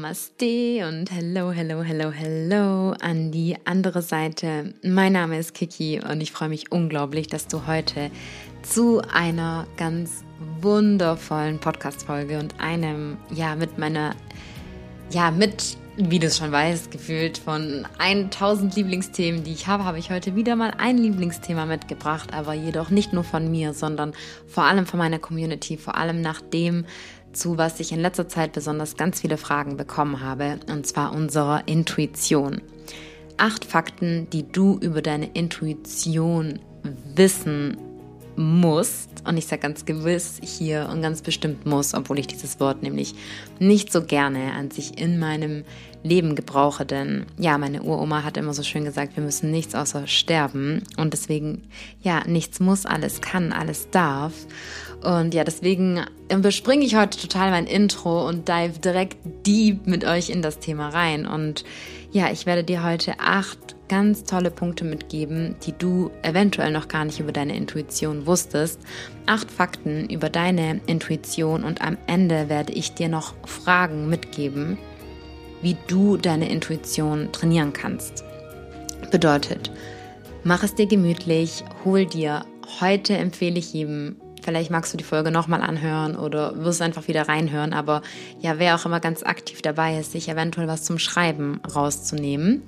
Namaste und hello, hello, hello, hello an die andere Seite. Mein Name ist Kiki und ich freue mich unglaublich, dass du heute zu einer ganz wundervollen Podcast-Folge und einem, ja, mit meiner, ja, mit, wie du es schon weißt, gefühlt von 1000 Lieblingsthemen, die ich habe, habe ich heute wieder mal ein Lieblingsthema mitgebracht, aber jedoch nicht nur von mir, sondern vor allem von meiner Community, vor allem nachdem zu was ich in letzter Zeit besonders ganz viele Fragen bekommen habe, und zwar unserer Intuition. Acht Fakten, die du über deine Intuition wissen musst, und ich sage ganz gewiss hier und ganz bestimmt muss, obwohl ich dieses Wort nämlich nicht so gerne an sich in meinem Leben gebrauche, denn ja, meine Uroma hat immer so schön gesagt, wir müssen nichts außer sterben und deswegen, ja, nichts muss, alles kann, alles darf. Und ja, deswegen überspringe ich heute total mein Intro und dive direkt deep mit euch in das Thema rein. Und ja, ich werde dir heute acht ganz tolle Punkte mitgeben, die du eventuell noch gar nicht über deine Intuition wusstest. Acht Fakten über deine Intuition und am Ende werde ich dir noch Fragen mitgeben, wie du deine Intuition trainieren kannst. Bedeutet, mach es dir gemütlich, hol dir, heute empfehle ich jedem, vielleicht magst du die Folge nochmal anhören oder wirst einfach wieder reinhören, aber ja, wer auch immer ganz aktiv dabei ist, sich eventuell was zum Schreiben rauszunehmen.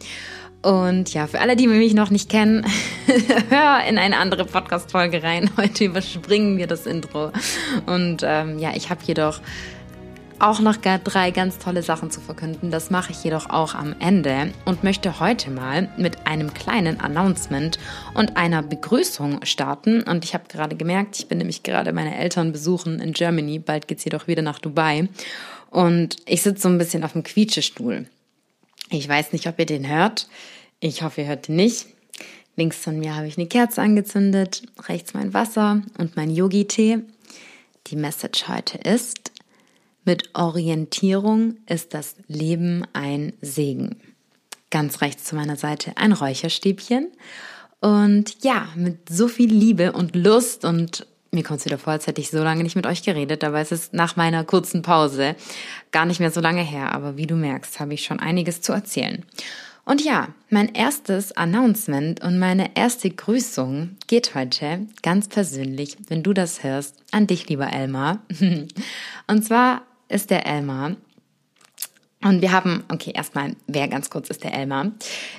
Und ja, für alle, die mich noch nicht kennen, hör in eine andere Podcast-Folge rein. Heute überspringen wir das Intro. Und ähm, ja, ich habe jedoch auch noch drei ganz tolle Sachen zu verkünden. Das mache ich jedoch auch am Ende und möchte heute mal mit einem kleinen Announcement und einer Begrüßung starten. Und ich habe gerade gemerkt, ich bin nämlich gerade meine Eltern besuchen in Germany. Bald geht es jedoch wieder nach Dubai. Und ich sitze so ein bisschen auf dem Quietschestuhl. Ich weiß nicht, ob ihr den hört. Ich hoffe, ihr hört ihn nicht. Links von mir habe ich eine Kerze angezündet, rechts mein Wasser und mein Yogi-Tee. Die Message heute ist, mit Orientierung ist das Leben ein Segen. Ganz rechts zu meiner Seite ein Räucherstäbchen. Und ja, mit so viel Liebe und Lust und mir kommt es wieder vor, als hätte ich so lange nicht mit euch geredet, aber es ist nach meiner kurzen Pause gar nicht mehr so lange her. Aber wie du merkst, habe ich schon einiges zu erzählen. Und ja, mein erstes Announcement und meine erste Grüßung geht heute ganz persönlich, wenn du das hörst, an dich, lieber Elmar. Und zwar ist der Elmar. Und wir haben, okay, erstmal, wer ganz kurz ist der Elmar?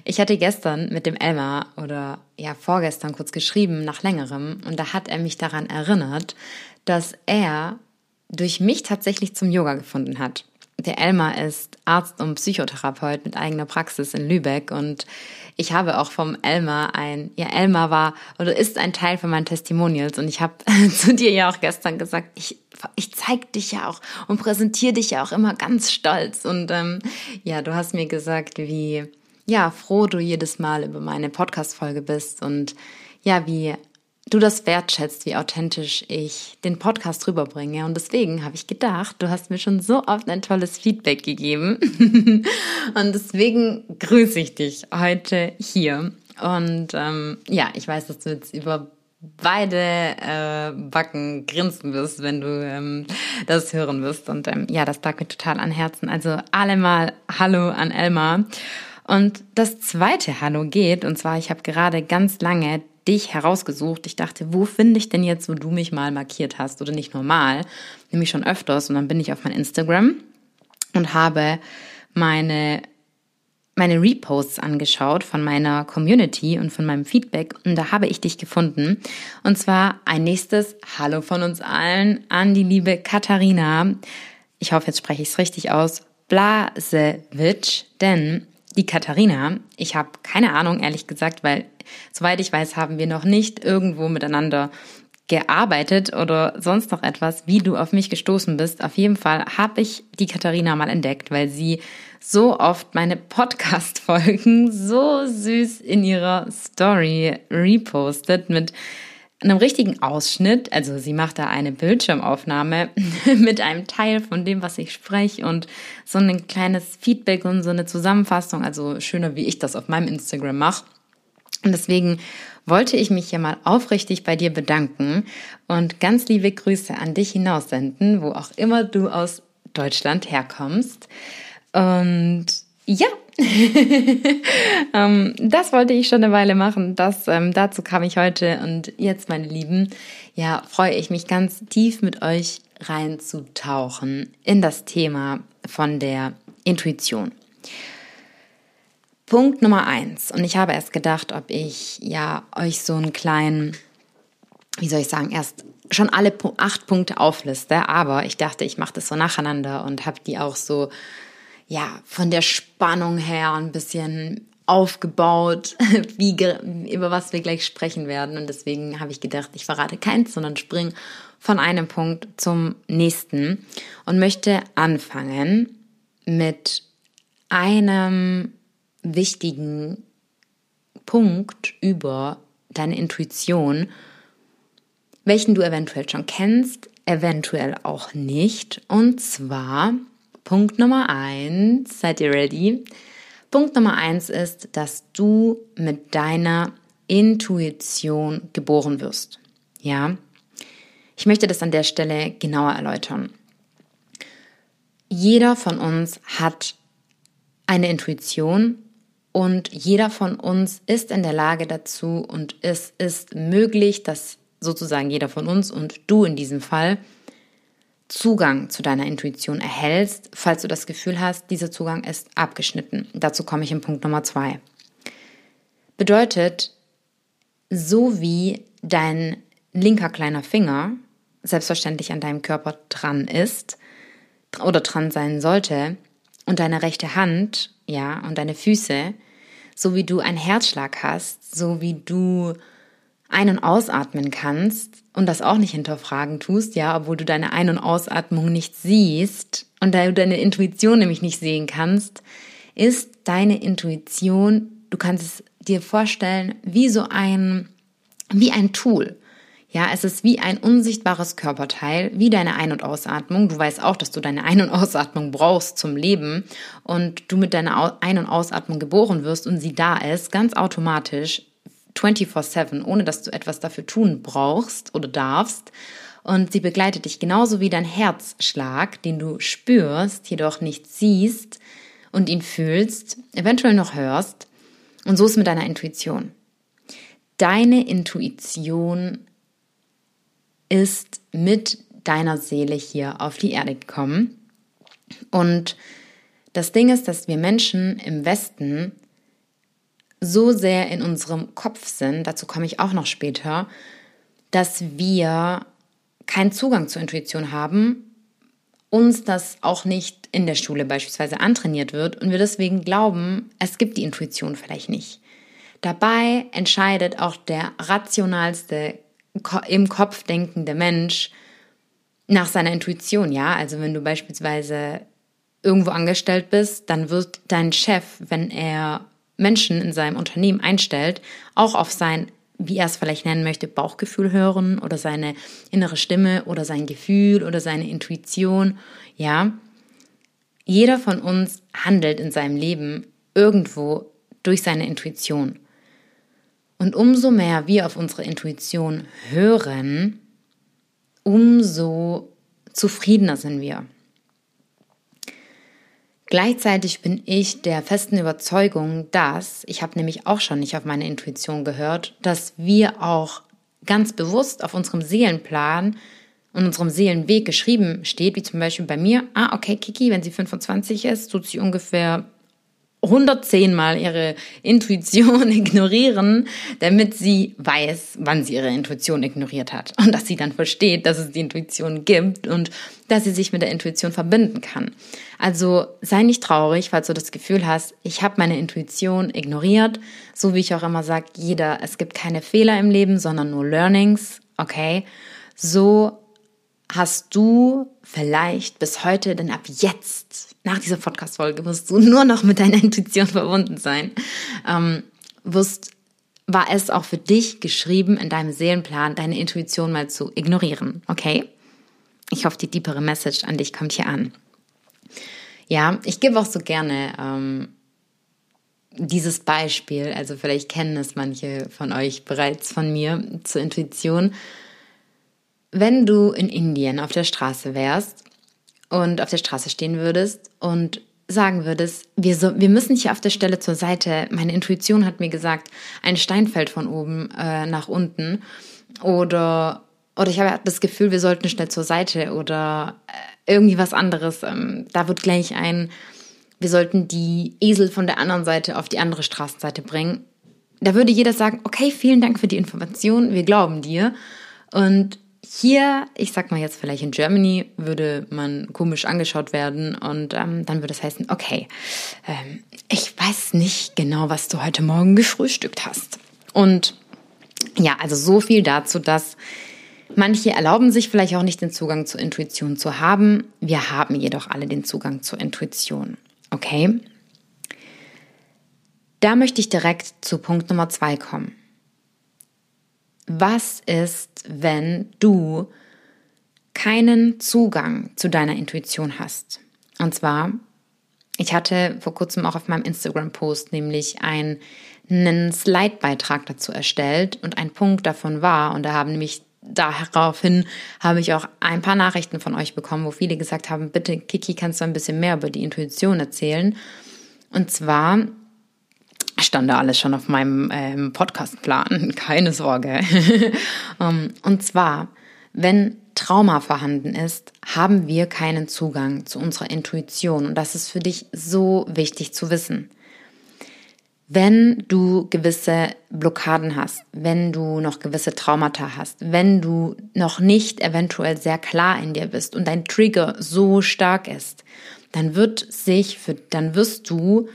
Ich hatte gestern mit dem Elmar oder ja, vorgestern kurz geschrieben, nach längerem, und da hat er mich daran erinnert, dass er durch mich tatsächlich zum Yoga gefunden hat. Der Elmar ist Arzt und Psychotherapeut mit eigener Praxis in Lübeck und ich habe auch vom Elmar ein, ja, Elmar war oder ist ein Teil von meinen Testimonials und ich habe zu dir ja auch gestern gesagt, ich, ich zeig dich ja auch und präsentiere dich ja auch immer ganz stolz und ähm, ja, du hast mir gesagt, wie, ja, froh du jedes Mal über meine Podcast-Folge bist und ja, wie du das wertschätzt, wie authentisch ich den Podcast rüberbringe. Und deswegen habe ich gedacht, du hast mir schon so oft ein tolles Feedback gegeben. und deswegen grüße ich dich heute hier. Und ähm, ja, ich weiß, dass du jetzt über beide äh, Backen grinsen wirst, wenn du ähm, das hören wirst. Und ähm, ja, das lag mir total an Herzen. Also allemal Hallo an Elmar. Und das zweite Hallo geht, und zwar, ich habe gerade ganz lange dich herausgesucht. Ich dachte, wo finde ich denn jetzt, wo du mich mal markiert hast oder nicht normal, nämlich schon öfters. Und dann bin ich auf mein Instagram und habe meine meine Reposts angeschaut von meiner Community und von meinem Feedback und da habe ich dich gefunden. Und zwar ein nächstes Hallo von uns allen an die liebe Katharina. Ich hoffe, jetzt spreche ich es richtig aus. Blasewitsch, denn die Katharina, ich habe keine Ahnung, ehrlich gesagt, weil soweit ich weiß, haben wir noch nicht irgendwo miteinander gearbeitet oder sonst noch etwas, wie du auf mich gestoßen bist. Auf jeden Fall habe ich die Katharina mal entdeckt, weil sie so oft meine Podcast-Folgen so süß in ihrer Story repostet mit einem richtigen Ausschnitt. Also sie macht da eine Bildschirmaufnahme mit einem Teil von dem, was ich spreche und so ein kleines Feedback und so eine Zusammenfassung. Also schöner, wie ich das auf meinem Instagram mache. Und deswegen wollte ich mich hier mal aufrichtig bei dir bedanken und ganz liebe Grüße an dich hinaussenden, wo auch immer du aus Deutschland herkommst. Und ja, ähm, das wollte ich schon eine Weile machen. Das, ähm, dazu kam ich heute. Und jetzt, meine Lieben, ja, freue ich mich ganz tief mit euch reinzutauchen in das Thema von der Intuition. Punkt Nummer eins. Und ich habe erst gedacht, ob ich ja euch so einen kleinen, wie soll ich sagen, erst schon alle acht Punkte aufliste, aber ich dachte, ich mache das so nacheinander und habe die auch so ja, von der Spannung her ein bisschen aufgebaut, wie, über was wir gleich sprechen werden. Und deswegen habe ich gedacht, ich verrate keins, sondern springe von einem Punkt zum nächsten und möchte anfangen mit einem wichtigen Punkt über deine Intuition, welchen du eventuell schon kennst, eventuell auch nicht. Und zwar Punkt Nummer eins, seid ihr ready? Punkt Nummer eins ist, dass du mit deiner Intuition geboren wirst. Ja, ich möchte das an der Stelle genauer erläutern. Jeder von uns hat eine Intuition und jeder von uns ist in der Lage dazu und es ist möglich, dass sozusagen jeder von uns und du in diesem Fall Zugang zu deiner Intuition erhältst, falls du das Gefühl hast, dieser Zugang ist abgeschnitten. Dazu komme ich in Punkt Nummer zwei. Bedeutet, so wie dein linker kleiner Finger selbstverständlich an deinem Körper dran ist oder dran sein sollte und deine rechte Hand, ja, und deine Füße, so wie du einen Herzschlag hast, so wie du ein- und ausatmen kannst und das auch nicht hinterfragen tust, ja, obwohl du deine Ein- und Ausatmung nicht siehst und da du deine Intuition nämlich nicht sehen kannst, ist deine Intuition, du kannst es dir vorstellen, wie so ein, wie ein Tool. Ja, es ist wie ein unsichtbares Körperteil, wie deine Ein- und Ausatmung. Du weißt auch, dass du deine Ein- und Ausatmung brauchst zum Leben und du mit deiner Ein- und Ausatmung geboren wirst und sie da ist, ganz automatisch 24/7, ohne dass du etwas dafür tun brauchst oder darfst. Und sie begleitet dich genauso wie dein Herzschlag, den du spürst, jedoch nicht siehst und ihn fühlst, eventuell noch hörst. Und so ist mit deiner Intuition. Deine Intuition ist mit deiner Seele hier auf die Erde gekommen. Und das Ding ist, dass wir Menschen im Westen so sehr in unserem Kopf sind, dazu komme ich auch noch später, dass wir keinen Zugang zur Intuition haben, uns das auch nicht in der Schule beispielsweise antrainiert wird und wir deswegen glauben, es gibt die Intuition vielleicht nicht. Dabei entscheidet auch der rationalste im Kopf denkende Mensch nach seiner Intuition, ja? Also wenn du beispielsweise irgendwo angestellt bist, dann wird dein Chef, wenn er Menschen in seinem Unternehmen einstellt, auch auf sein, wie er es vielleicht nennen möchte, Bauchgefühl hören oder seine innere Stimme oder sein Gefühl oder seine Intuition. Ja, jeder von uns handelt in seinem Leben irgendwo durch seine Intuition. Und umso mehr wir auf unsere Intuition hören, umso zufriedener sind wir. Gleichzeitig bin ich der festen Überzeugung, dass, ich habe nämlich auch schon nicht auf meine Intuition gehört, dass wir auch ganz bewusst auf unserem Seelenplan und unserem Seelenweg geschrieben steht, wie zum Beispiel bei mir, ah, okay, Kiki, wenn sie 25 ist, tut sie ungefähr 110 Mal ihre Intuition ignorieren, damit sie weiß, wann sie ihre Intuition ignoriert hat. Und dass sie dann versteht, dass es die Intuition gibt und dass sie sich mit der Intuition verbinden kann. Also sei nicht traurig, falls du das Gefühl hast, ich habe meine Intuition ignoriert. So wie ich auch immer sage, jeder, es gibt keine Fehler im Leben, sondern nur Learnings. Okay? So hast du vielleicht bis heute, denn ab jetzt, nach dieser Podcast-Folge, wirst du nur noch mit deiner Intuition verbunden sein, ähm, wirst, war es auch für dich geschrieben in deinem Seelenplan, deine Intuition mal zu ignorieren, okay? Ich hoffe, die tiefere Message an dich kommt hier an. Ja, ich gebe auch so gerne ähm, dieses Beispiel, also vielleicht kennen es manche von euch bereits von mir zur Intuition wenn du in Indien auf der Straße wärst und auf der Straße stehen würdest und sagen würdest, wir, so, wir müssen hier auf der Stelle zur Seite, meine Intuition hat mir gesagt, ein Stein fällt von oben äh, nach unten oder, oder ich habe das Gefühl, wir sollten schnell zur Seite oder äh, irgendwie was anderes. Ähm, da wird gleich ein, wir sollten die Esel von der anderen Seite auf die andere Straßenseite bringen. Da würde jeder sagen, okay, vielen Dank für die Information, wir glauben dir. Und hier, ich sag mal jetzt vielleicht in Germany, würde man komisch angeschaut werden und ähm, dann würde es heißen, okay, ähm, ich weiß nicht genau, was du heute Morgen gefrühstückt hast. Und ja, also so viel dazu, dass manche erlauben sich vielleicht auch nicht den Zugang zur Intuition zu haben. Wir haben jedoch alle den Zugang zur Intuition. Okay? Da möchte ich direkt zu Punkt Nummer zwei kommen was ist, wenn du keinen Zugang zu deiner Intuition hast? Und zwar, ich hatte vor kurzem auch auf meinem Instagram-Post nämlich einen, Slide-Beitrag dazu erstellt und ein Punkt davon war, und da haben nämlich daraufhin habe ich auch ein paar Nachrichten von euch bekommen, wo viele gesagt haben, bitte Kiki, kannst du ein bisschen mehr über die Intuition erzählen? Und zwar stand da alles schon auf meinem ähm, Podcastplan, keine Sorge. um, ähm, und zwar, wenn Trauma vorhanden ist, haben wir keinen Zugang zu unserer Intuition. Und das ist für dich so wichtig zu wissen. Wenn du gewisse Blockaden hast, wenn du noch gewisse Traumata hast, wenn du noch nicht eventuell sehr klar in dir bist und dein Trigger so stark ist, dann wird sich für, dann wirst du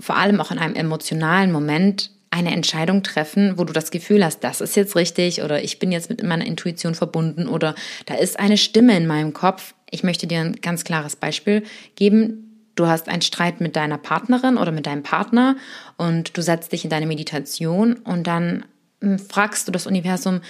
vor allem auch in einem emotionalen Moment eine Entscheidung treffen, wo du das Gefühl hast, das ist jetzt richtig oder ich bin jetzt mit meiner Intuition verbunden oder da ist eine Stimme in meinem Kopf. Ich möchte dir ein ganz klares Beispiel geben. Du hast einen Streit mit deiner Partnerin oder mit deinem Partner und du setzt dich in deine Meditation und dann hm, fragst du das Universum,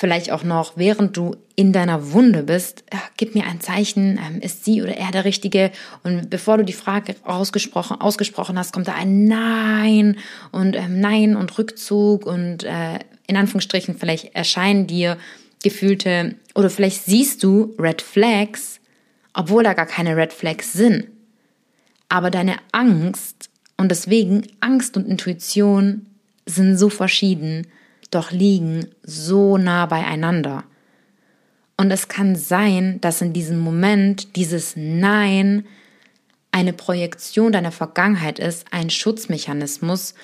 vielleicht auch noch, während du in deiner Wunde bist, äh, gib mir ein Zeichen, ähm, ist sie oder er der Richtige? Und bevor du die Frage ausgesprochen, ausgesprochen hast, kommt da ein Nein und ähm, Nein und Rückzug und äh, in Anführungsstrichen vielleicht erscheinen dir gefühlte oder vielleicht siehst du Red Flags, obwohl da gar keine Red Flags sind. Aber deine Angst und deswegen Angst und Intuition sind so verschieden doch liegen so nah beieinander. Und es kann sein, dass in diesem Moment dieses Nein eine Projektion deiner Vergangenheit ist, ein Schutzmechanismus,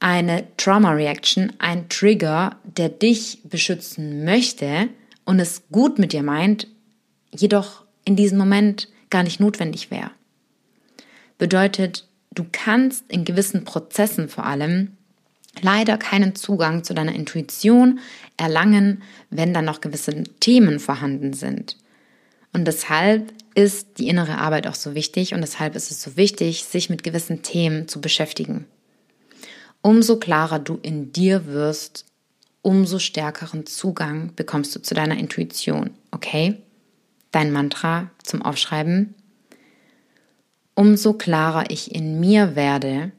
eine Trauma Reaction, ein Trigger, der dich beschützen möchte und es gut mit dir meint, jedoch in diesem Moment gar nicht notwendig wäre. Bedeutet, du kannst in gewissen Prozessen vor allem leider keinen Zugang zu deiner Intuition erlangen, wenn dann noch gewisse Themen vorhanden sind. Und deshalb ist die innere Arbeit auch so wichtig und deshalb ist es so wichtig, sich mit gewissen Themen zu beschäftigen. Umso klarer du in dir wirst, umso stärkeren Zugang bekommst du zu deiner Intuition. Okay? Dein Mantra zum Aufschreiben. Umso klarer ich in mir werde,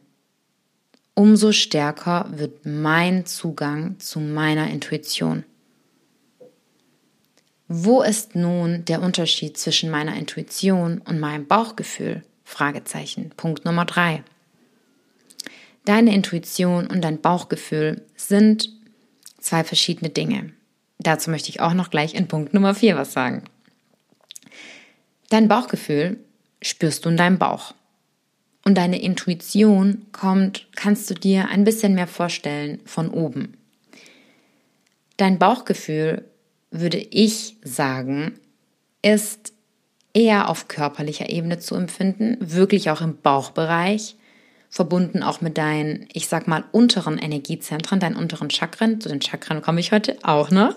umso stärker wird mein Zugang zu meiner Intuition. Wo ist nun der Unterschied zwischen meiner Intuition und meinem Bauchgefühl? Fragezeichen. Punkt Nummer drei. Deine Intuition und dein Bauchgefühl sind zwei verschiedene Dinge. Dazu möchte ich auch noch gleich in Punkt Nummer vier was sagen. Dein Bauchgefühl spürst du in deinem Bauch und deine Intuition kommt, kannst du dir ein bisschen mehr vorstellen von oben. Dein Bauchgefühl, würde ich sagen, ist eher auf körperlicher Ebene zu empfinden, wirklich auch im Bauchbereich, verbunden auch mit deinen, ich sag mal, unteren Energiezentren, deinen unteren Chakren. Zu den Chakren komme ich heute auch noch.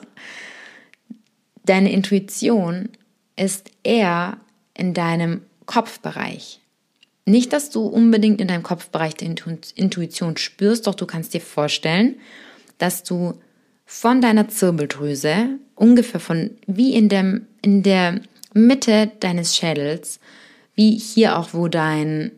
Deine Intuition ist eher in deinem Kopfbereich. Nicht, dass du unbedingt in deinem Kopfbereich die Intuition spürst, doch du kannst dir vorstellen, dass du von deiner Zirbeldrüse ungefähr von wie in der, in der Mitte deines Schädels, wie hier auch, wo dein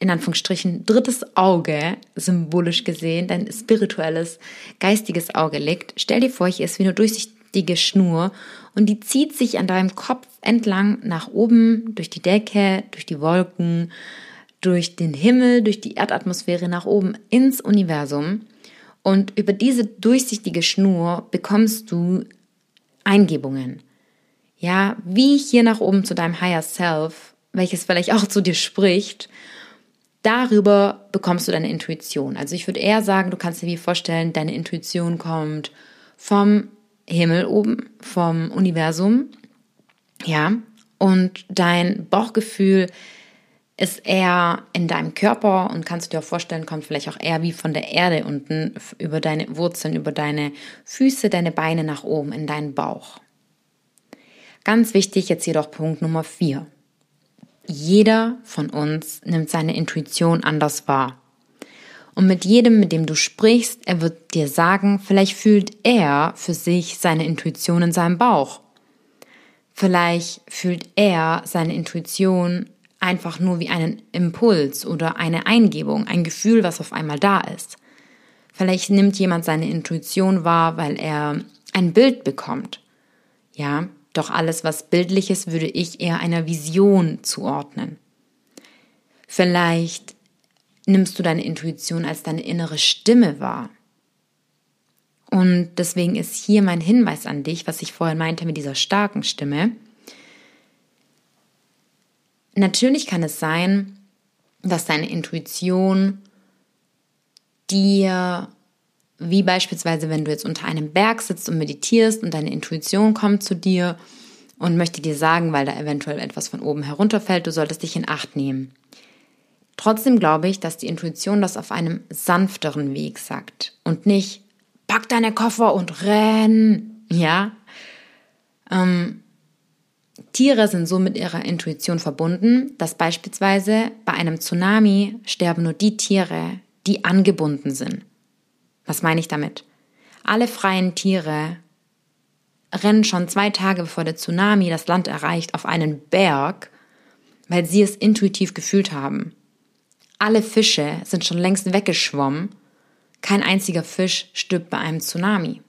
in Anführungsstrichen drittes Auge, symbolisch gesehen, dein spirituelles, geistiges Auge liegt. Stell dir vor, hier ist wie eine durchsichtige Schnur und die zieht sich an deinem Kopf entlang nach oben, durch die Decke, durch die Wolken, durch den Himmel, durch die Erdatmosphäre nach oben ins Universum. Und über diese durchsichtige Schnur bekommst du Eingebungen. Ja, wie hier nach oben zu deinem Higher Self, welches vielleicht auch zu dir spricht. Darüber bekommst du deine Intuition. Also ich würde eher sagen, du kannst dir wie vorstellen, deine Intuition kommt vom Himmel oben, vom Universum. Ja, und dein Bauchgefühl ist eher in deinem Körper und kannst du dir auch vorstellen, kommt vielleicht auch eher wie von der Erde unten über deine Wurzeln, über deine Füße, deine Beine nach oben in deinen Bauch. Ganz wichtig jetzt jedoch Punkt Nummer vier. Jeder von uns nimmt seine Intuition anders wahr. Und mit jedem, mit dem du sprichst, er wird dir sagen, vielleicht fühlt er für sich seine Intuition in seinem Bauch. Vielleicht fühlt er seine Intuition einfach nur wie einen Impuls oder eine Eingebung, ein Gefühl, was auf einmal da ist. Vielleicht nimmt jemand seine Intuition wahr, weil er ein Bild bekommt. Ja, doch alles, was bildlich ist, würde ich eher einer Vision zuordnen. Vielleicht nimmst du deine Intuition als deine innere Stimme wahr. Und deswegen ist hier mein Hinweis an dich, was ich vorhin meinte mit dieser starken Stimme. Natürlich kann es sein, dass deine Intuition dir, wie beispielsweise wenn du jetzt unter einem Berg sitzt und meditierst und deine Intuition kommt zu dir und möchte dir sagen, weil da eventuell etwas von oben herunterfällt, du solltest dich in Acht nehmen. Trotzdem glaube ich, dass die Intuition das auf einem sanfteren Weg sagt und nicht pack deine Koffer und renn, ja. Ähm, Tiere sind so mit ihrer Intuition verbunden, dass beispielsweise bei einem Tsunami sterben nur die Tiere, die angebunden sind. Was meine ich damit? Alle freien Tiere rennen schon zwei Tage bevor der Tsunami das Land erreicht auf einen Berg, weil sie es intuitiv gefühlt haben. Alle Fische sind schon längst weggeschwommen. Kein einziger Fisch stirbt bei einem Tsunami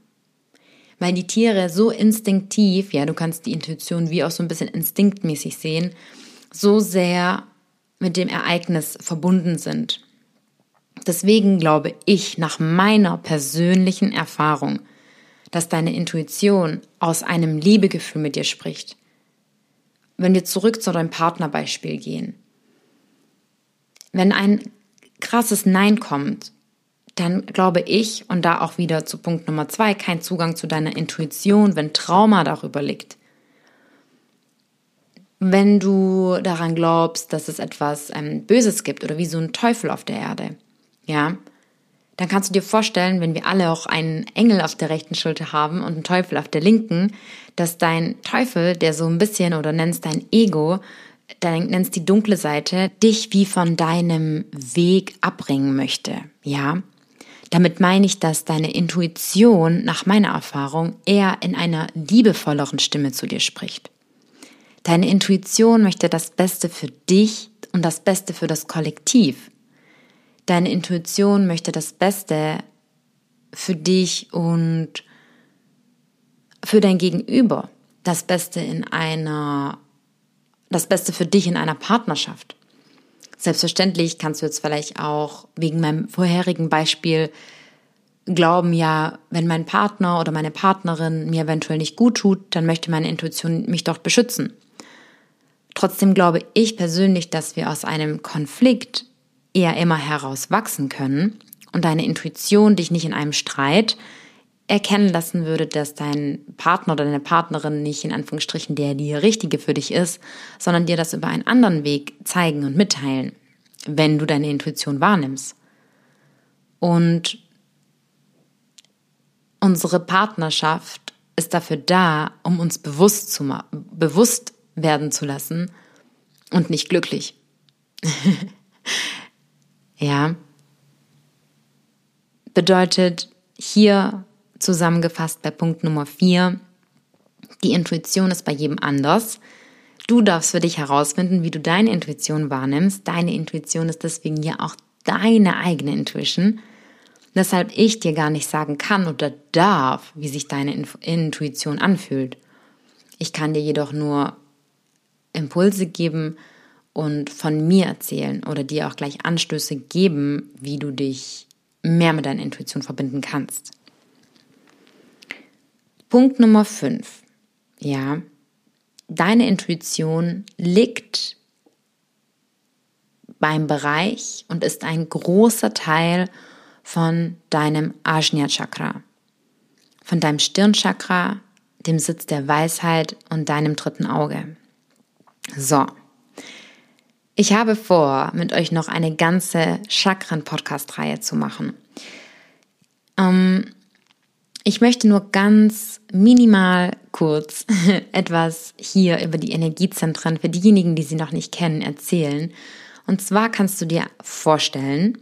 weil die Tiere so instinktiv, ja, du kannst die Intuition wie auch so ein bisschen instinktmäßig sehen, so sehr mit dem Ereignis verbunden sind. Deswegen glaube ich nach meiner persönlichen Erfahrung, dass deine Intuition aus einem Liebegefühl mit dir spricht. Wenn wir zurück zu deinem Partnerbeispiel gehen. Wenn ein krasses Nein kommt, dann glaube ich, und da auch wieder zu Punkt Nummer zwei, kein Zugang zu deiner Intuition, wenn Trauma darüber liegt. Wenn du daran glaubst, dass es etwas ähm, Böses gibt oder wie so ein Teufel auf der Erde, ja, dann kannst du dir vorstellen, wenn wir alle auch einen Engel auf der rechten Schulter haben und einen Teufel auf der linken, dass dein Teufel, der so ein bisschen oder nennst dein Ego, dein, nennst die dunkle Seite, dich wie von deinem Weg abbringen möchte, ja. Damit meine ich, dass deine Intuition nach meiner Erfahrung eher in einer liebevolleren Stimme zu dir spricht. Deine Intuition möchte das Beste für dich und das Beste für das Kollektiv. Deine Intuition möchte das Beste für dich und für dein Gegenüber. Das Beste in einer, das Beste für dich in einer Partnerschaft. Selbstverständlich kannst du jetzt vielleicht auch wegen meinem vorherigen Beispiel glauben, ja, wenn mein Partner oder meine Partnerin mir eventuell nicht gut tut, dann möchte meine Intuition mich doch beschützen. Trotzdem glaube ich persönlich, dass wir aus einem Konflikt eher immer heraus wachsen können und deine Intuition dich nicht in einem Streit erkennen lassen würde, dass dein Partner oder deine Partnerin nicht in Anführungsstrichen der die richtige für dich ist, sondern dir das über einen anderen Weg zeigen und mitteilen, wenn du deine Intuition wahrnimmst. Und unsere Partnerschaft ist dafür da, um uns bewusst zu bewusst werden zu lassen und nicht glücklich. ja. Bedeutet hier zusammengefasst bei Punkt Nummer 4, die Intuition ist bei jedem anders. Du darfst für dich herausfinden, wie du deine Intuition wahrnimmst. Deine Intuition ist deswegen ja auch deine eigene Intuition. Weshalb ich dir gar nicht sagen kann oder darf, wie sich deine Intuition anfühlt. Ich kann dir jedoch nur Impulse geben und von mir erzählen oder dir auch gleich Anstöße geben, wie du dich mehr mit deiner Intuition verbinden kannst. Punkt Nummer 5. Ja, deine Intuition liegt beim Bereich und ist ein großer Teil von deinem Ajna Chakra, von deinem Stirnchakra, dem Sitz der Weisheit und deinem dritten Auge. So. Ich habe vor, mit euch noch eine ganze Chakren-Podcast-Reihe zu machen. Ähm, ich möchte nur ganz minimal kurz etwas hier über die Energiezentren für diejenigen, die sie noch nicht kennen, erzählen. Und zwar kannst du dir vorstellen,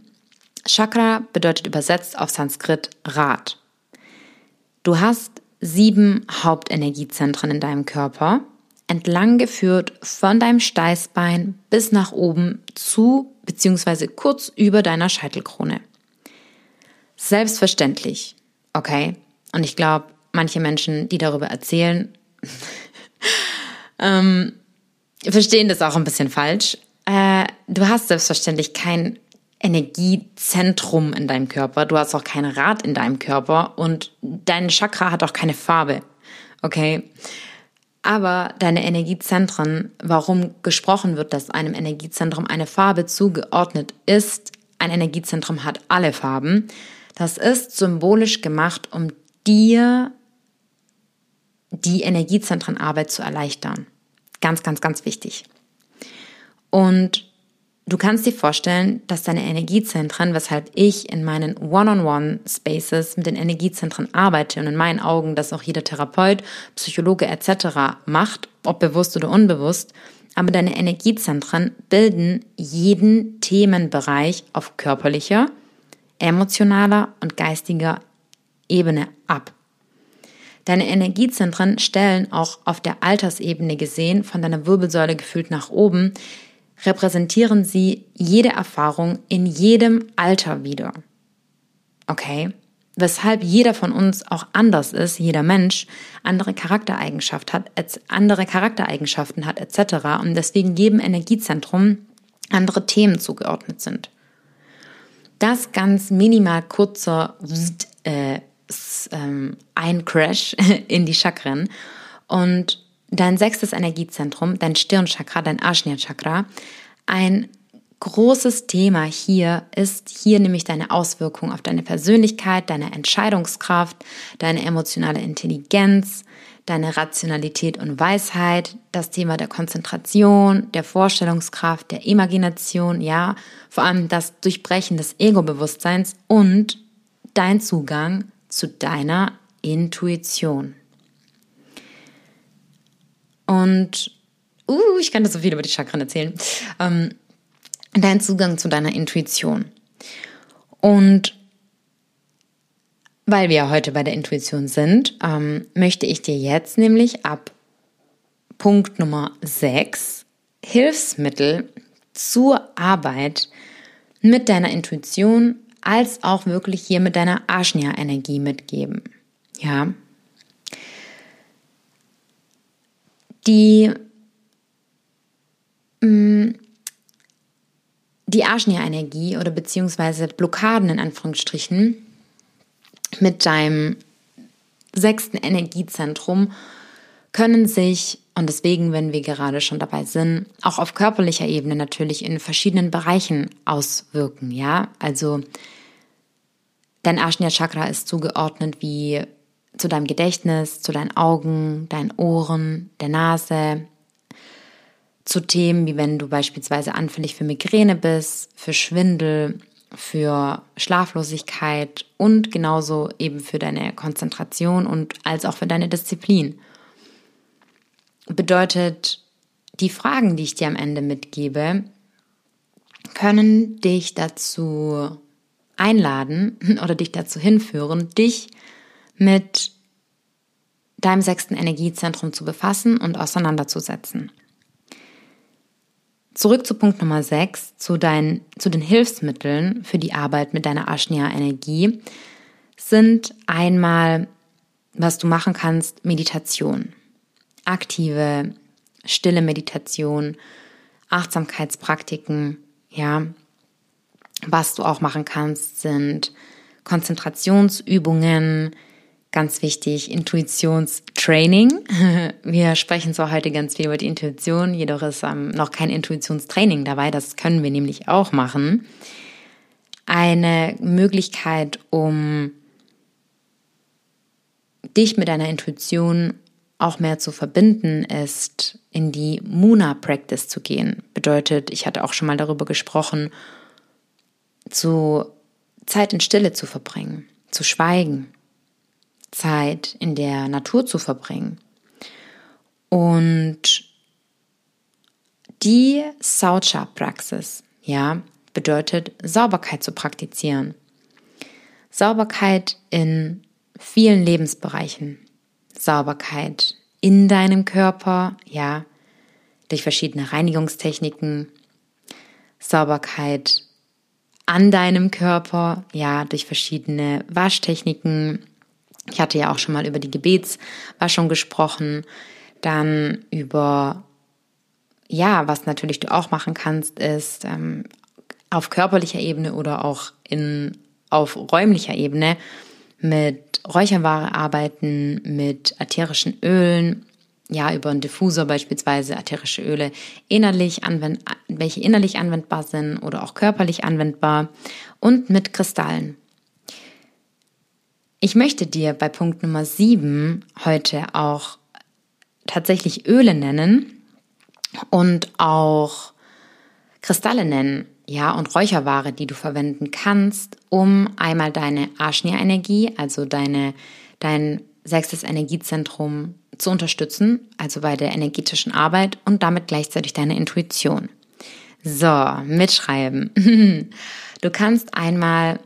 Chakra bedeutet übersetzt auf Sanskrit Rad. Du hast sieben Hauptenergiezentren in deinem Körper, entlang geführt von deinem Steißbein bis nach oben zu bzw. kurz über deiner Scheitelkrone. Selbstverständlich, okay? Und ich glaube, manche Menschen, die darüber erzählen, ähm, verstehen das auch ein bisschen falsch. Äh, du hast selbstverständlich kein Energiezentrum in deinem Körper. Du hast auch kein Rad in deinem Körper und dein Chakra hat auch keine Farbe. Okay? Aber deine Energiezentren, warum gesprochen wird, dass einem Energiezentrum eine Farbe zugeordnet ist, ein Energiezentrum hat alle Farben, das ist symbolisch gemacht, um dir die Energiezentrenarbeit zu erleichtern. Ganz, ganz, ganz wichtig. Und Du kannst dir vorstellen, dass deine Energiezentren, weshalb ich in meinen One-on-One-Spaces mit den Energiezentren arbeite und in meinen Augen das auch jeder Therapeut, Psychologe etc. macht, ob bewusst oder unbewusst, aber deine Energiezentren bilden jeden Themenbereich auf körperlicher, emotionaler und geistiger Ebene ab. Deine Energiezentren stellen auch auf der Altersebene gesehen von deiner Wirbelsäule gefühlt nach oben repräsentieren sie jede Erfahrung in jedem Alter wieder. Okay? Weshalb jeder von uns auch anders ist, jeder Mensch andere Charaktereigenschaft hat, andere Charaktereigenschaften hat, etc. Und deswegen jedem Energiezentrum andere Themen zugeordnet sind. Das ganz minimal kurzer äh, ähm, ein Crash in die Chakren. Und dein sechstes Energiezentrum, dein Stirnchakra, dein Ajna Chakra, ein großes Thema hier ist hier nämlich deine Auswirkung auf deine Persönlichkeit, deine Entscheidungskraft, deine emotionale Intelligenz, deine Rationalität und Weisheit, das Thema der Konzentration, der Vorstellungskraft, der Imagination, ja, vor allem das Durchbrechen des Ego-Bewusstseins und dein Zugang zu deiner Intuition. Und uh, ich kann dir so viel über die Chakren erzählen. Ähm, dein Zugang zu deiner Intuition. Und weil wir heute bei der Intuition sind, ähm, möchte ich dir jetzt nämlich ab Punkt Nummer 6 Hilfsmittel zur Arbeit mit deiner Intuition als auch wirklich hier mit deiner Ajna-Energie mitgeben. Ja, die, mm, die Ajna-Energie oder beziehungsweise Blockaden in Anführungsstrichen mit deinem sechsten Energiezentrum können sich, und deswegen, wenn wir gerade schon dabei sind, auch auf körperlicher Ebene natürlich in verschiedenen Bereichen auswirken, ja? Also, dein Ajna Chakra ist zugeordnet wie zu deinem Gedächtnis, zu deinen Augen, deinen Ohren, der Nase, zu Themen wie wenn du beispielsweise anfällig für Migräne bist, für Schwindel, für Schlaflosigkeit und genauso eben für deine Konzentration und als auch für deine Disziplin. Bedeutet, die Fragen, die ich dir am Ende mitgebe, können dich dazu einladen oder dich dazu hinführen, dich mit deinem sechsten Energiezentrum zu befassen und auseinanderzusetzen. zurück zu Punkt Nummer 6, zu, dein, zu den Hilfsmitteln für die Arbeit mit deiner Ashnia-Energie, sind einmal, was du machen kannst, Meditation. Aktive, stille Meditation, Achtsamkeitspraktiken, ja. Was du auch machen kannst, sind Konzentrationsübungen, ganz wichtig, Intuitionstraining. Wir sprechen zwar heute ganz viel über die Intuition, jedoch ist ähm, noch kein Intuitionstraining dabei. Das können wir nämlich auch machen. Eine Möglichkeit, um dich mit deiner Intuition auch mehr zu verbinden, ist in die Muna Practice zu gehen. Bedeutet, ich hatte auch schon mal darüber gesprochen, zu Zeit in Stille zu verbringen, zu schweigen, Zeit in der Natur zu verbringen. Und die Saucha-Praxis, ja, bedeutet Sauberkeit zu praktizieren. Sauberkeit in vielen Lebensbereichen. Sauberkeit in deinem Körper, ja, durch verschiedene Reinigungstechniken. Sauberkeit an deinem Körper, ja, durch verschiedene Waschtechniken. Ich hatte ja auch schon mal über die Gebetswaschung gesprochen, dann über, ja, was natürlich du auch machen kannst, ist ähm, auf körperlicher Ebene oder auch in, auf räumlicher Ebene mit Räucherware arbeiten, mit ätherischen Ölen, ja, über einen Diffusor beispielsweise ätherische Öle innerlich anwend, welche innerlich anwendbar sind oder auch körperlich anwendbar und mit Kristallen. Ich möchte dir bei Punkt Nummer 7 heute auch tatsächlich Öle nennen und auch Kristalle nennen, ja, und Räucherware, die du verwenden kannst, um einmal deine Arschnia-Energie, also deine, dein sechstes Energiezentrum zu unterstützen, also bei der energetischen Arbeit und damit gleichzeitig deine Intuition. So, mitschreiben. Du kannst einmal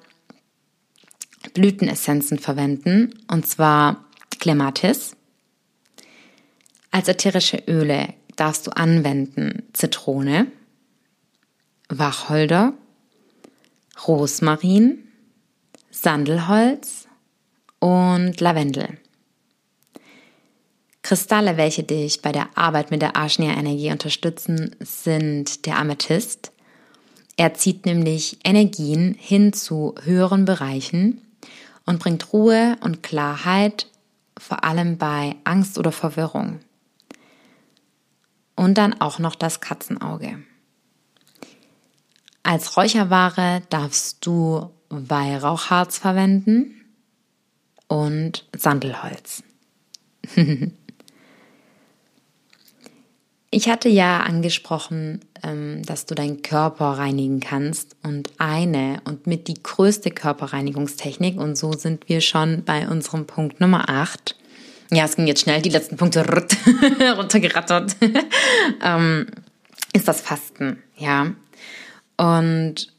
Blütenessenzen verwenden, und zwar Clematis. Als ätherische Öle darfst du anwenden Zitrone, Wacholder, Rosmarin, Sandelholz und Lavendel. Kristalle, welche dich bei der Arbeit mit der Arschnia-Energie unterstützen, sind der Amethyst. Er zieht nämlich Energien hin zu höheren Bereichen und bringt Ruhe und Klarheit, vor allem bei Angst oder Verwirrung. Und dann auch noch das Katzenauge. Als Räucherware darfst du Weihrauchharz verwenden und Sandelholz. Ich hatte ja angesprochen, ähm, dass du deinen Körper reinigen kannst und eine und mit die größte Körperreinigungstechnik und so sind wir schon bei unserem Punkt Nummer 8. Ja, es ging jetzt schnell, die letzten Punkte runtergerattert. ähm, ist das Fasten, ja. Und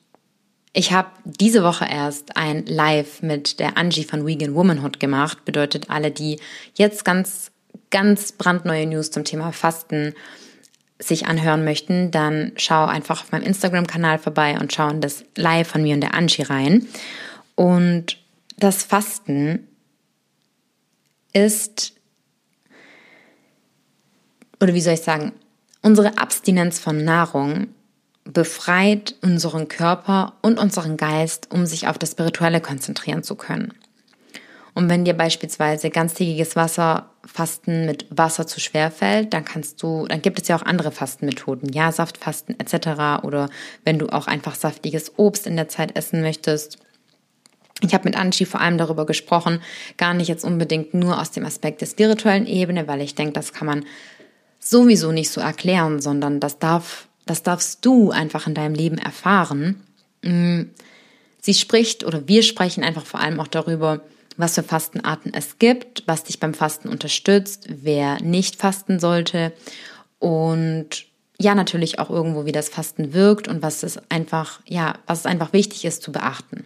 ich habe diese Woche erst ein Live mit der Angie von Vegan Womanhood gemacht. Bedeutet alle, die jetzt ganz, ganz brandneue News zum Thema Fasten sich anhören möchten, dann schau einfach auf meinem Instagram-Kanal vorbei und schau in das Live von mir und der Angie rein. Und das Fasten ist, oder wie soll ich sagen, unsere Abstinenz von Nahrung befreit unseren Körper und unseren Geist, um sich auf das Spirituelle konzentrieren zu können. Und wenn dir beispielsweise ganztägiges Wasserfasten mit Wasser zu schwer fällt, dann kannst du, dann gibt es ja auch andere Fastenmethoden, ja, Saftfasten etc. Oder wenn du auch einfach saftiges Obst in der Zeit essen möchtest. Ich habe mit Anchi vor allem darüber gesprochen, gar nicht jetzt unbedingt nur aus dem Aspekt der spirituellen Ebene, weil ich denke, das kann man sowieso nicht so erklären, sondern das darf, das darfst du einfach in deinem Leben erfahren. Mm, sie spricht oder wir sprechen einfach vor allem auch darüber, was für Fastenarten es gibt, was dich beim Fasten unterstützt, wer nicht fasten sollte und ja, natürlich auch irgendwo, wie das Fasten wirkt und was es einfach, ja, was es einfach wichtig ist zu beachten.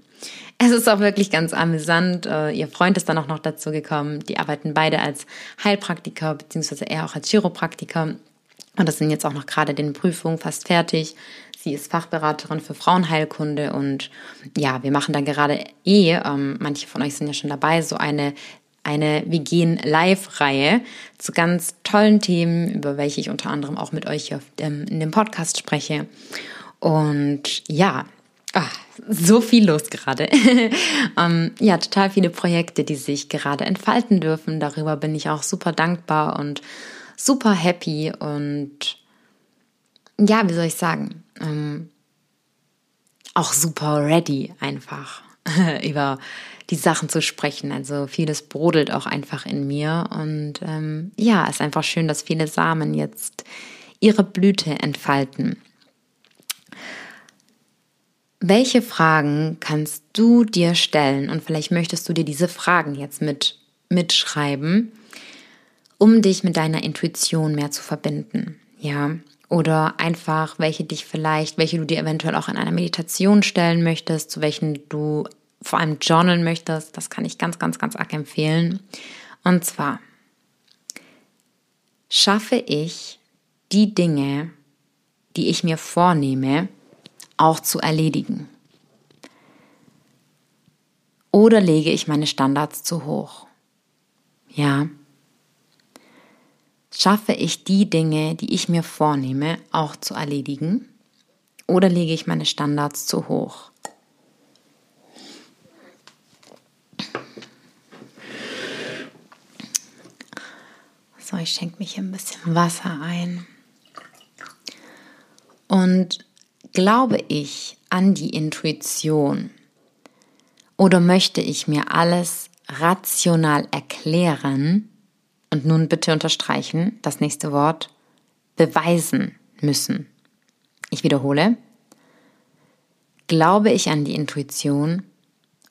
Es ist auch wirklich ganz amüsant. Äh, ihr Freund ist dann auch noch dazu gekommen. Die arbeiten beide als Heilpraktiker, beziehungsweise er auch als Chiropraktiker. Und das sind jetzt auch noch gerade den Prüfungen fast fertig. Sie ist Fachberaterin für Frauenheilkunde und ja, wir machen da gerade eh, ähm, manche von euch sind ja schon dabei, so eine eine Wir gehen Live-Reihe zu ganz tollen Themen, über welche ich unter anderem auch mit euch hier in dem Podcast spreche. Und ja, ach, so viel los gerade. ähm, ja, total viele Projekte, die sich gerade entfalten dürfen. Darüber bin ich auch super dankbar und super happy und ja, wie soll ich sagen, ähm, auch super ready einfach über die Sachen zu sprechen. Also vieles brodelt auch einfach in mir und ähm, ja, es ist einfach schön, dass viele Samen jetzt ihre Blüte entfalten. Welche Fragen kannst du dir stellen? Und vielleicht möchtest du dir diese Fragen jetzt mit mitschreiben um dich mit deiner Intuition mehr zu verbinden. Ja, oder einfach, welche dich vielleicht, welche du dir eventuell auch in einer Meditation stellen möchtest, zu welchen du vor allem journalen möchtest. Das kann ich ganz, ganz, ganz arg empfehlen. Und zwar, schaffe ich die Dinge, die ich mir vornehme, auch zu erledigen? Oder lege ich meine Standards zu hoch? Ja, Schaffe ich die Dinge, die ich mir vornehme, auch zu erledigen? Oder lege ich meine Standards zu hoch? So, ich schenke mich hier ein bisschen Wasser ein. Und glaube ich an die Intuition? Oder möchte ich mir alles rational erklären, und nun bitte unterstreichen das nächste Wort beweisen müssen. Ich wiederhole. Glaube ich an die Intuition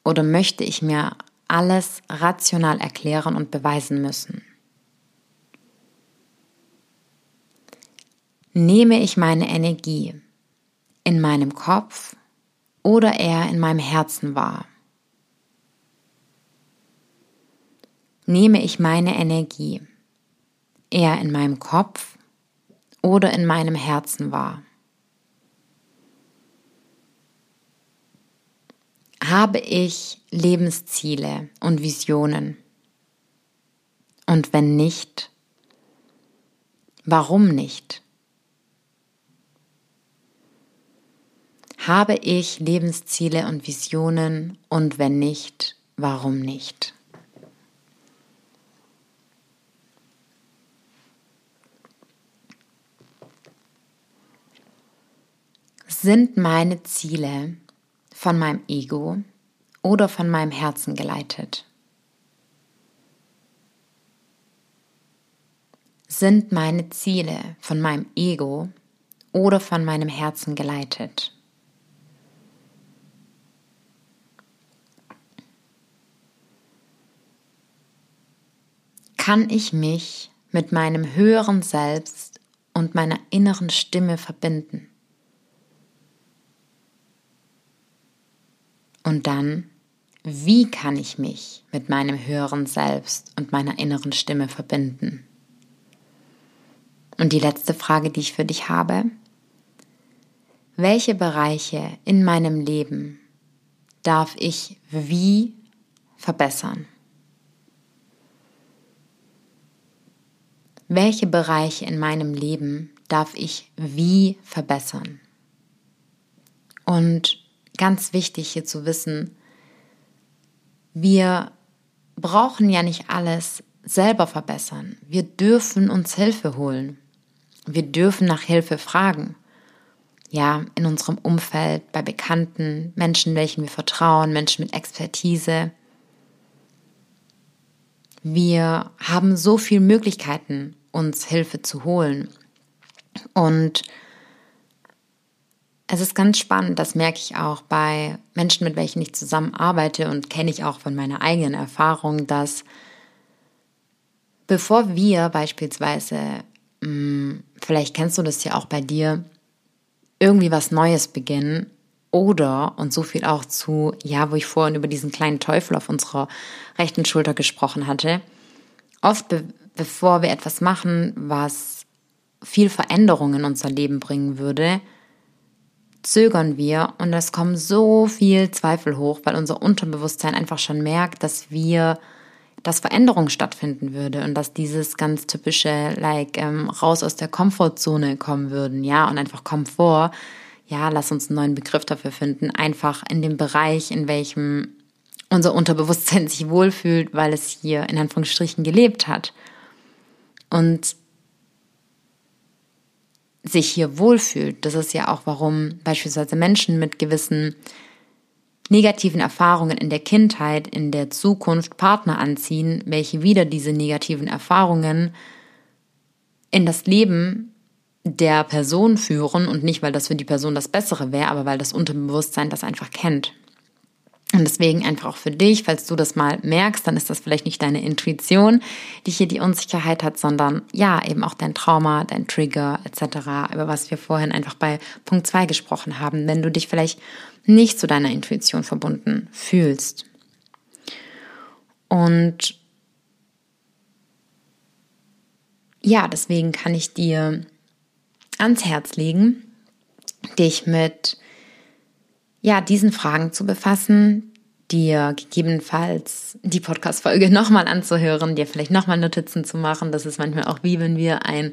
oder möchte ich mir alles rational erklären und beweisen müssen? Nehme ich meine Energie in meinem Kopf oder eher in meinem Herzen wahr? Nehme ich meine Energie eher in meinem Kopf oder in meinem Herzen wahr? Habe ich Lebensziele und Visionen? Und wenn nicht, warum nicht? Habe ich Lebensziele und Visionen und wenn nicht, warum nicht? Sind meine Ziele von meinem Ego oder von meinem Herzen geleitet? Sind meine Ziele von meinem Ego oder von meinem Herzen geleitet? Kann ich mich mit meinem höheren Selbst und meiner inneren Stimme verbinden? Und dann, wie kann ich mich mit meinem höheren Selbst und meiner inneren Stimme verbinden? Und die letzte Frage, die ich für dich habe, welche Bereiche in meinem Leben darf ich wie verbessern? Welche Bereiche in meinem Leben darf ich wie verbessern? Und ganz wichtig hier zu wissen, wir brauchen ja nicht alles selber verbessern. Wir dürfen uns Hilfe holen. Wir dürfen nach Hilfe fragen. Ja, in unserem Umfeld, bei Bekannten, Menschen, welchen wir vertrauen, Menschen mit Expertise. Wir haben so viele Möglichkeiten, uns Hilfe zu holen. Und es ist ganz spannend, das merke ich auch bei Menschen, mit welchen ich zusammenarbeite und kenne ich auch von meiner eigenen Erfahrung, dass bevor wir beispielsweise, hm, vielleicht kennst du das ja auch bei dir, irgendwie was Neues beginnen oder, und so viel auch zu, ja, wo ich vorhin über diesen kleinen Teufel auf unserer rechten Schulter gesprochen hatte, oft be bevor wir etwas machen, was viel Veränderung in unser Leben bringen würde, zögern wir und es kommen so viel Zweifel hoch, weil unser Unterbewusstsein einfach schon merkt, dass wir, dass Veränderung stattfinden würde und dass dieses ganz typische, like, ähm, raus aus der Komfortzone kommen würden, ja, und einfach Komfort, ja, lass uns einen neuen Begriff dafür finden, einfach in dem Bereich, in welchem unser Unterbewusstsein sich wohlfühlt, weil es hier in Anführungsstrichen gelebt hat. Und sich hier wohlfühlt. Das ist ja auch, warum beispielsweise Menschen mit gewissen negativen Erfahrungen in der Kindheit, in der Zukunft Partner anziehen, welche wieder diese negativen Erfahrungen in das Leben der Person führen und nicht, weil das für die Person das Bessere wäre, aber weil das Unterbewusstsein das einfach kennt. Und deswegen einfach auch für dich, falls du das mal merkst, dann ist das vielleicht nicht deine Intuition, die hier die Unsicherheit hat, sondern ja, eben auch dein Trauma, dein Trigger etc., über was wir vorhin einfach bei Punkt 2 gesprochen haben, wenn du dich vielleicht nicht zu deiner Intuition verbunden fühlst. Und ja, deswegen kann ich dir ans Herz legen, dich mit ja, diesen Fragen zu befassen, dir gegebenenfalls die Podcast-Folge nochmal anzuhören, dir vielleicht nochmal Notizen zu machen. Das ist manchmal auch wie wenn wir ein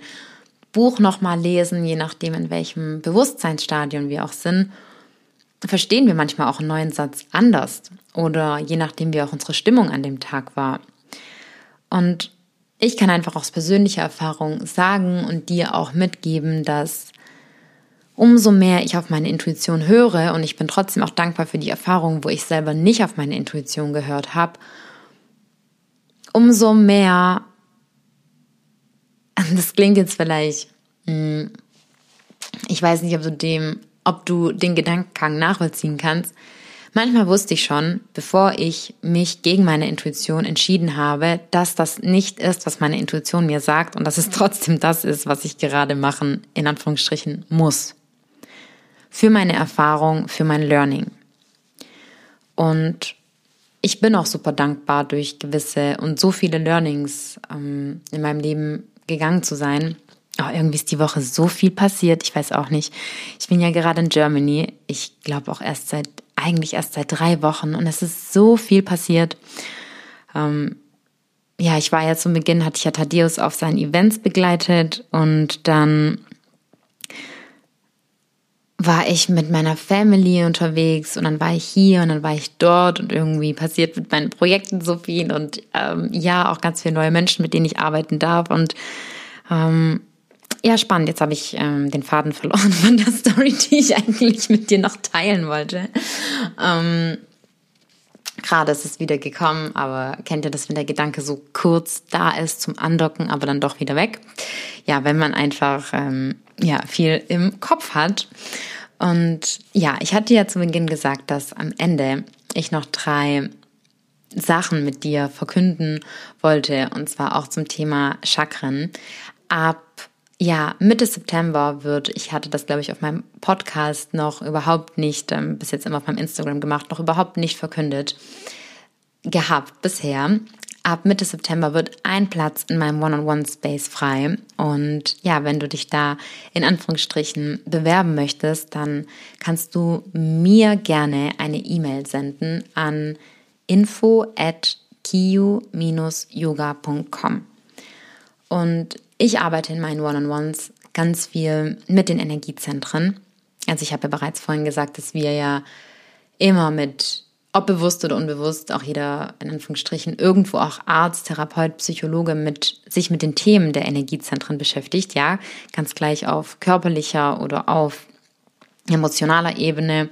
Buch nochmal lesen, je nachdem, in welchem Bewusstseinsstadion wir auch sind, verstehen wir manchmal auch einen neuen Satz anders oder je nachdem, wie auch unsere Stimmung an dem Tag war. Und ich kann einfach aus persönlicher Erfahrung sagen und dir auch mitgeben, dass umso mehr ich auf meine Intuition höre und ich bin trotzdem auch dankbar für die Erfahrungen, wo ich selber nicht auf meine Intuition gehört habe, umso mehr, das klingt jetzt vielleicht, hm, ich weiß nicht, ob du dem, ob du den Gedankengang nachvollziehen kannst. Manchmal wusste ich schon, bevor ich mich gegen meine Intuition entschieden habe, dass das nicht ist, was meine Intuition mir sagt und dass es trotzdem das ist, was ich gerade machen, in Anführungsstrichen, muss für meine Erfahrung, für mein Learning. Und ich bin auch super dankbar, durch gewisse und so viele Learnings ähm, in meinem Leben gegangen zu sein. Oh, irgendwie ist die Woche so viel passiert. Ich weiß auch nicht. Ich bin ja gerade in Germany. Ich glaube auch erst seit, eigentlich erst seit drei Wochen. Und es ist so viel passiert. Ähm, ja, ich war ja zum Beginn, hatte ich ja Thaddeus auf seinen Events begleitet und dann war ich mit meiner Family unterwegs und dann war ich hier und dann war ich dort und irgendwie passiert mit meinen Projekten so viel und ähm, ja, auch ganz viele neue Menschen, mit denen ich arbeiten darf und ähm, ja, spannend. Jetzt habe ich ähm, den Faden verloren von der Story, die ich eigentlich mit dir noch teilen wollte. Ähm, Gerade ist es wieder gekommen, aber kennt ihr das, wenn der Gedanke so kurz da ist zum Andocken, aber dann doch wieder weg? Ja, wenn man einfach ähm, ja viel im Kopf hat. Und ja, ich hatte ja zu Beginn gesagt, dass am Ende ich noch drei Sachen mit dir verkünden wollte, und zwar auch zum Thema Chakren. Ab ja, Mitte September wird, ich hatte das, glaube ich, auf meinem Podcast noch überhaupt nicht, ähm, bis jetzt immer auf meinem Instagram gemacht, noch überhaupt nicht verkündet gehabt bisher ab Mitte September wird ein Platz in meinem One-on-One-Space frei. Und ja, wenn du dich da in Anführungsstrichen bewerben möchtest, dann kannst du mir gerne eine E-Mail senden an info at kiu-yoga.com. Und ich arbeite in meinen One-on-Ones ganz viel mit den Energiezentren. Also ich habe ja bereits vorhin gesagt, dass wir ja immer mit ob bewusst oder unbewusst, auch jeder in Anführungsstrichen irgendwo auch Arzt, Therapeut, Psychologe mit sich mit den Themen der Energiezentren beschäftigt, ja, ganz gleich auf körperlicher oder auf emotionaler Ebene.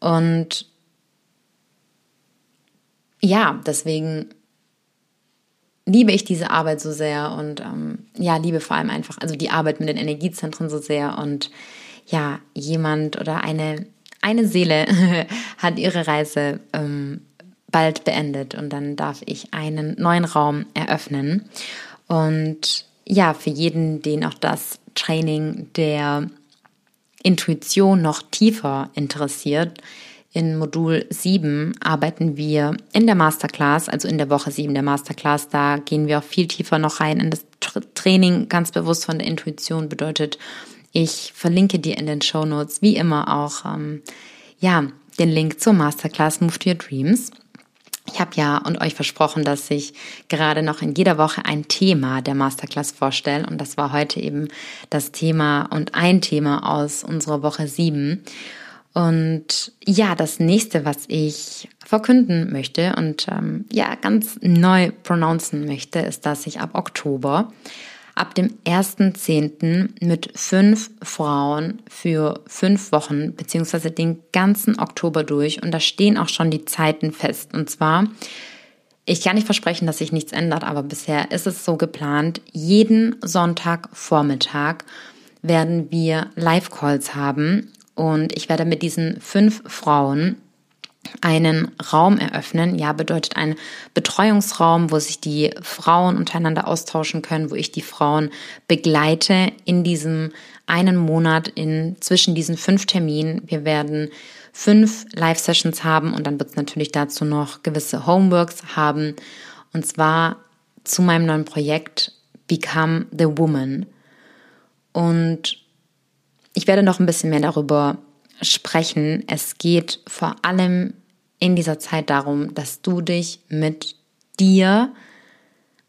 Und ja, deswegen liebe ich diese Arbeit so sehr und ähm, ja, liebe vor allem einfach, also die Arbeit mit den Energiezentren so sehr und ja, jemand oder eine eine Seele hat ihre Reise ähm, bald beendet und dann darf ich einen neuen Raum eröffnen. Und ja, für jeden, den auch das Training der Intuition noch tiefer interessiert, in Modul 7 arbeiten wir in der Masterclass, also in der Woche 7 der Masterclass, da gehen wir auch viel tiefer noch rein in das Training ganz bewusst von der Intuition bedeutet, ich verlinke dir in den Show Notes wie immer auch ähm, ja den Link zur Masterclass Move to Your Dreams. Ich habe ja und euch versprochen, dass ich gerade noch in jeder Woche ein Thema der Masterclass vorstelle. Und das war heute eben das Thema und ein Thema aus unserer Woche 7. Und ja, das nächste, was ich verkünden möchte und ähm, ja, ganz neu pronouncen möchte, ist, dass ich ab Oktober ab dem 1.10. mit fünf Frauen für fünf Wochen beziehungsweise den ganzen Oktober durch und da stehen auch schon die Zeiten fest. Und zwar, ich kann nicht versprechen, dass sich nichts ändert, aber bisher ist es so geplant, jeden Sonntagvormittag werden wir Live-Calls haben und ich werde mit diesen fünf Frauen einen Raum eröffnen. Ja, bedeutet ein Betreuungsraum, wo sich die Frauen untereinander austauschen können, wo ich die Frauen begleite in diesem einen Monat in zwischen diesen fünf Terminen. Wir werden fünf Live-Sessions haben und dann wird es natürlich dazu noch gewisse Homeworks haben. Und zwar zu meinem neuen Projekt Become the Woman. Und ich werde noch ein bisschen mehr darüber sprechen. Es geht vor allem in dieser Zeit darum, dass du dich mit dir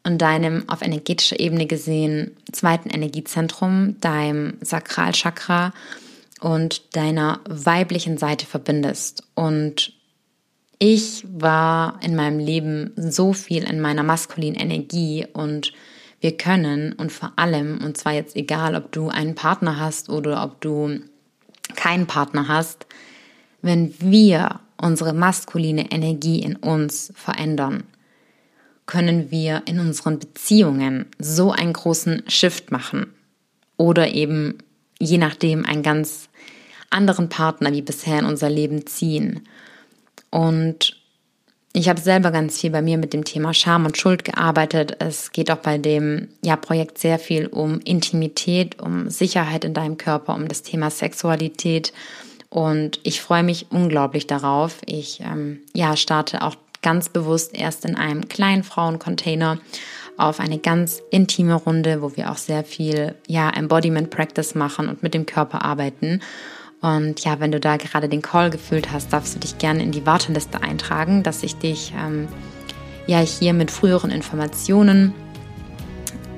und deinem auf energetischer Ebene gesehen zweiten Energiezentrum, deinem Sakralchakra und deiner weiblichen Seite verbindest. Und ich war in meinem Leben so viel in meiner maskulinen Energie und wir können und vor allem, und zwar jetzt egal, ob du einen Partner hast oder ob du keinen Partner hast, wenn wir unsere maskuline Energie in uns verändern, können wir in unseren Beziehungen so einen großen Shift machen oder eben je nachdem einen ganz anderen Partner wie bisher in unser Leben ziehen. Und ich habe selber ganz viel bei mir mit dem Thema Scham und Schuld gearbeitet. Es geht auch bei dem ja, Projekt sehr viel um Intimität, um Sicherheit in deinem Körper, um das Thema Sexualität. Und ich freue mich unglaublich darauf. Ich ähm, ja, starte auch ganz bewusst erst in einem kleinen Frauencontainer auf eine ganz intime Runde, wo wir auch sehr viel ja, Embodiment Practice machen und mit dem Körper arbeiten. Und ja, wenn du da gerade den Call gefühlt hast, darfst du dich gerne in die Warteliste eintragen, dass ich dich ähm, ja hier mit früheren Informationen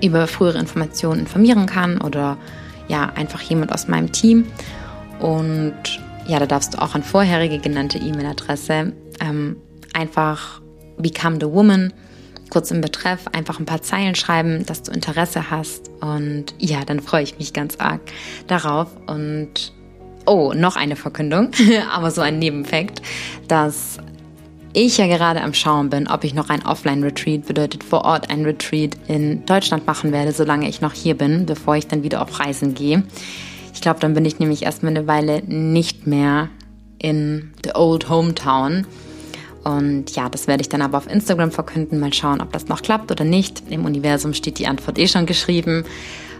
über frühere Informationen informieren kann oder ja, einfach jemand aus meinem Team. Und ja, da darfst du auch an vorherige genannte E-Mail-Adresse ähm, einfach Become the Woman kurz im Betreff einfach ein paar Zeilen schreiben, dass du Interesse hast. Und ja, dann freue ich mich ganz arg darauf. Und Oh, noch eine Verkündung, aber so ein Nebenfakt, dass ich ja gerade am Schauen bin, ob ich noch ein Offline-Retreat, bedeutet vor Ort ein Retreat in Deutschland machen werde, solange ich noch hier bin, bevor ich dann wieder auf Reisen gehe. Ich glaube, dann bin ich nämlich erstmal eine Weile nicht mehr in the old hometown. Und ja, das werde ich dann aber auf Instagram verkünden. Mal schauen, ob das noch klappt oder nicht. Im Universum steht die Antwort eh schon geschrieben.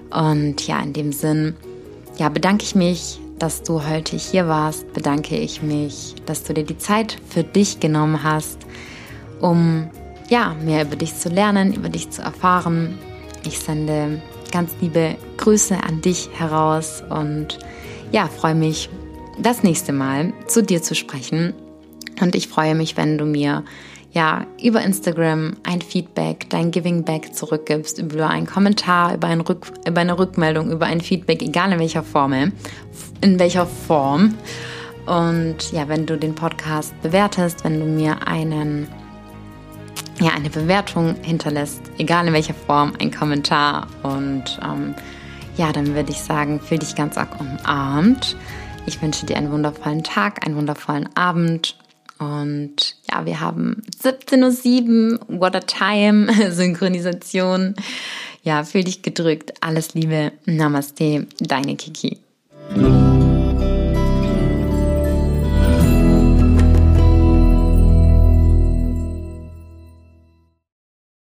Und ja, in dem Sinn, ja, bedanke ich mich dass du heute hier warst, bedanke ich mich, dass du dir die Zeit für dich genommen hast, um ja, mehr über dich zu lernen, über dich zu erfahren. Ich sende ganz liebe Grüße an dich heraus und ja, freue mich, das nächste Mal zu dir zu sprechen. Und ich freue mich, wenn du mir ja, über Instagram ein Feedback, dein Giving Back zurückgibst, über einen Kommentar, über, ein Rück, über eine Rückmeldung, über ein Feedback, egal in welcher Formel, in welcher Form. Und ja, wenn du den Podcast bewertest, wenn du mir einen, ja, eine Bewertung hinterlässt, egal in welcher Form, ein Kommentar und ähm, ja, dann würde ich sagen, fühl dich ganz arg umarmt. Ich wünsche dir einen wundervollen Tag, einen wundervollen Abend und ja, wir haben 17.07 Uhr, what a time, Synchronisation. Ja, fühl dich gedrückt. Alles Liebe. Namaste, deine Kiki.